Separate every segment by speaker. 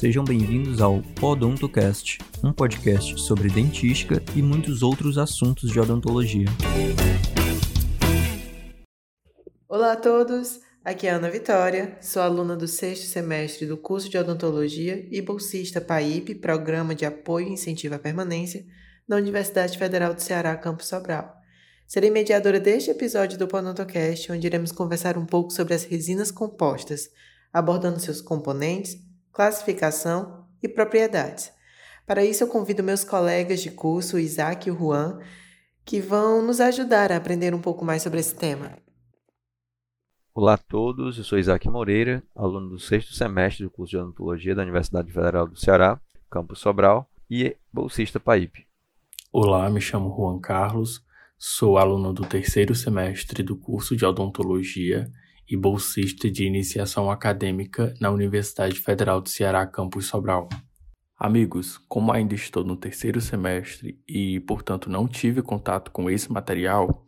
Speaker 1: Sejam bem-vindos ao Odontocast, um podcast sobre dentística e muitos outros assuntos de odontologia.
Speaker 2: Olá a todos, aqui é a Ana Vitória, sou aluna do sexto semestre do curso de odontologia e bolsista PAIP, Programa de Apoio e Incentivo à Permanência, na Universidade Federal do Ceará, Campus Sobral. Serei mediadora deste episódio do Podontocast, onde iremos conversar um pouco sobre as resinas compostas, abordando seus componentes, classificação e propriedades. Para isso, eu convido meus colegas de curso, o Isaac e o Juan, que vão nos ajudar a aprender um pouco mais sobre esse tema.
Speaker 3: Olá a todos, eu sou Isaac Moreira, aluno do sexto semestre do curso de Odontologia da Universidade Federal do Ceará, campus Sobral, e bolsista PAIP.
Speaker 4: Olá, me chamo Juan Carlos, sou aluno do terceiro semestre do curso de Odontologia e bolsista de iniciação acadêmica na Universidade Federal do Ceará, campus Sobral. Amigos, como ainda estou no terceiro semestre e, portanto, não tive contato com esse material,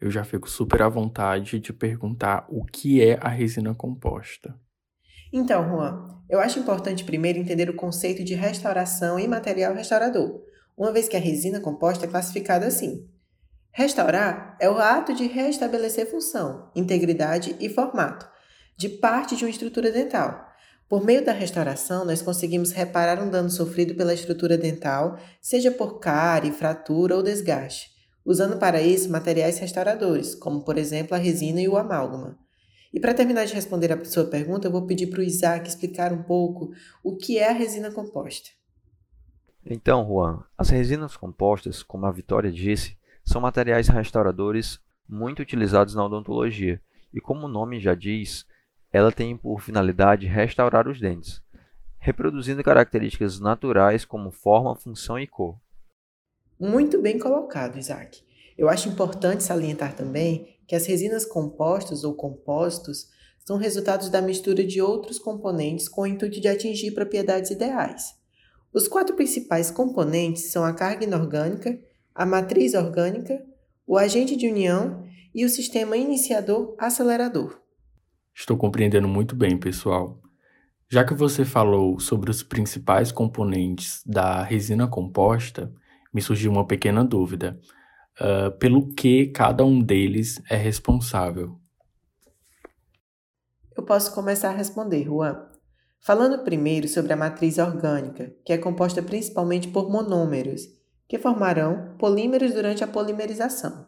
Speaker 4: eu já fico super à vontade de perguntar o que é a resina composta.
Speaker 2: Então, Juan, eu acho importante primeiro entender o conceito de restauração e material restaurador, uma vez que a resina composta é classificada assim: Restaurar é o ato de restabelecer função, integridade e formato de parte de uma estrutura dental. Por meio da restauração, nós conseguimos reparar um dano sofrido pela estrutura dental, seja por cárie, fratura ou desgaste, usando para isso materiais restauradores, como por exemplo a resina e o amálgama. E para terminar de responder a sua pergunta, eu vou pedir para o Isaac explicar um pouco o que é a resina composta.
Speaker 3: Então, Juan, as resinas compostas, como a Vitória disse, são materiais restauradores muito utilizados na odontologia e, como o nome já diz, ela tem por finalidade restaurar os dentes, reproduzindo características naturais como forma, função e cor.
Speaker 2: Muito bem colocado, Isaac. Eu acho importante salientar também que as resinas compostas ou compostos são resultados da mistura de outros componentes com o intuito de atingir propriedades ideais. Os quatro principais componentes são a carga inorgânica, a matriz orgânica, o agente de união e o sistema iniciador-acelerador.
Speaker 4: Estou compreendendo muito bem, pessoal. Já que você falou sobre os principais componentes da resina composta, me surgiu uma pequena dúvida. Uh, pelo que cada um deles é responsável?
Speaker 2: Eu posso começar a responder, Juan. Falando primeiro sobre a matriz orgânica, que é composta principalmente por monômeros que formarão polímeros durante a polimerização.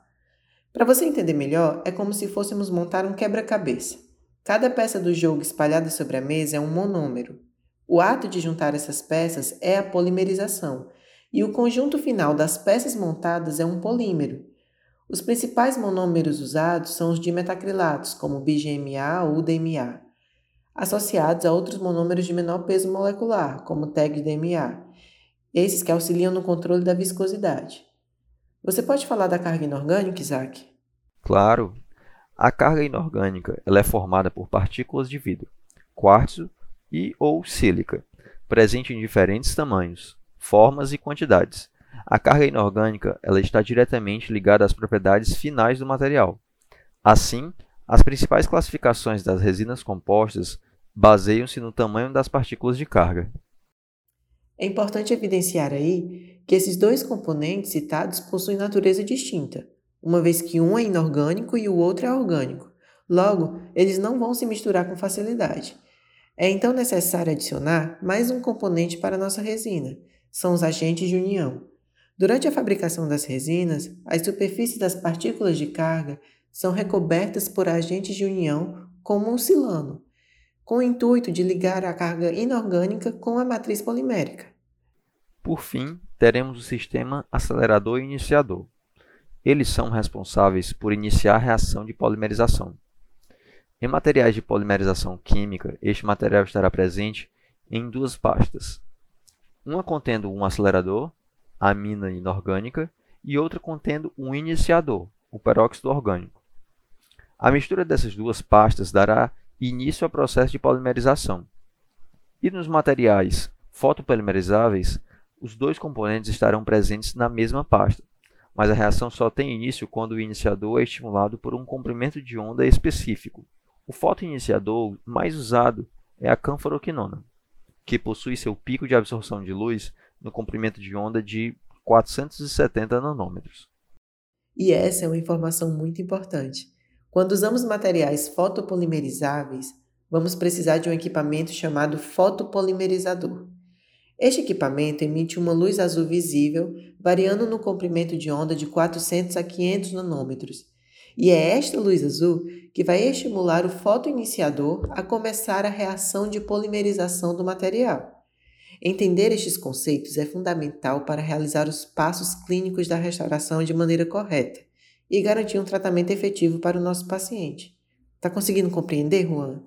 Speaker 2: Para você entender melhor, é como se fôssemos montar um quebra-cabeça. Cada peça do jogo espalhada sobre a mesa é um monômero. O ato de juntar essas peças é a polimerização, e o conjunto final das peças montadas é um polímero. Os principais monômeros usados são os dimetacrilatos, como BGMA ou DMA, associados a outros monômeros de menor peso molecular, como TEG-DMA, esses que auxiliam no controle da viscosidade. Você pode falar da carga inorgânica, Isaac?
Speaker 3: Claro. A carga inorgânica ela é formada por partículas de vidro, quartzo e ou sílica, presente em diferentes tamanhos, formas e quantidades. A carga inorgânica ela está diretamente ligada às propriedades finais do material. Assim, as principais classificações das resinas compostas baseiam-se no tamanho das partículas de carga.
Speaker 2: É importante evidenciar aí que esses dois componentes citados possuem natureza distinta, uma vez que um é inorgânico e o outro é orgânico. Logo, eles não vão se misturar com facilidade. É então necessário adicionar mais um componente para a nossa resina, são os agentes de união. Durante a fabricação das resinas, as superfícies das partículas de carga são recobertas por agentes de união como um silano, com o intuito de ligar a carga inorgânica com a matriz polimérica.
Speaker 3: Por fim, teremos o sistema acelerador e iniciador. Eles são responsáveis por iniciar a reação de polimerização. Em materiais de polimerização química, este material estará presente em duas pastas. Uma contendo um acelerador, a amina inorgânica, e outra contendo um iniciador, o peróxido orgânico. A mistura dessas duas pastas dará início ao processo de polimerização. E nos materiais fotopolimerizáveis, os dois componentes estarão presentes na mesma pasta, mas a reação só tem início quando o iniciador é estimulado por um comprimento de onda específico. O fotoiniciador mais usado é a canforoquinona. que possui seu pico de absorção de luz no comprimento de onda de 470 nanômetros.
Speaker 2: E essa é uma informação muito importante. Quando usamos materiais fotopolimerizáveis, vamos precisar de um equipamento chamado fotopolimerizador. Este equipamento emite uma luz azul visível, variando no comprimento de onda de 400 a 500 nanômetros. E é esta luz azul que vai estimular o fotoiniciador a começar a reação de polimerização do material. Entender estes conceitos é fundamental para realizar os passos clínicos da restauração de maneira correta e garantir um tratamento efetivo para o nosso paciente. Está conseguindo compreender, Juan?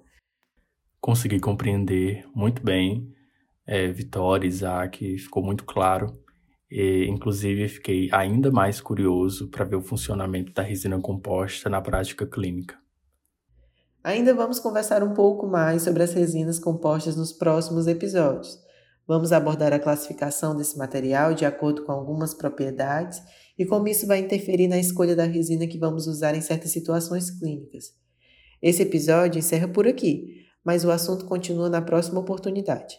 Speaker 4: Consegui compreender muito bem. É, Vitória, Isaac, ficou muito claro. E, inclusive, fiquei ainda mais curioso para ver o funcionamento da resina composta na prática clínica.
Speaker 2: Ainda vamos conversar um pouco mais sobre as resinas compostas nos próximos episódios. Vamos abordar a classificação desse material de acordo com algumas propriedades e como isso vai interferir na escolha da resina que vamos usar em certas situações clínicas. Esse episódio encerra por aqui, mas o assunto continua na próxima oportunidade.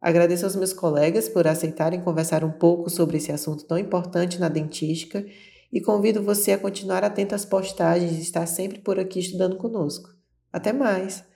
Speaker 2: Agradeço aos meus colegas por aceitarem conversar um pouco sobre esse assunto tão importante na dentística e convido você a continuar atento às postagens e estar sempre por aqui estudando conosco. Até mais!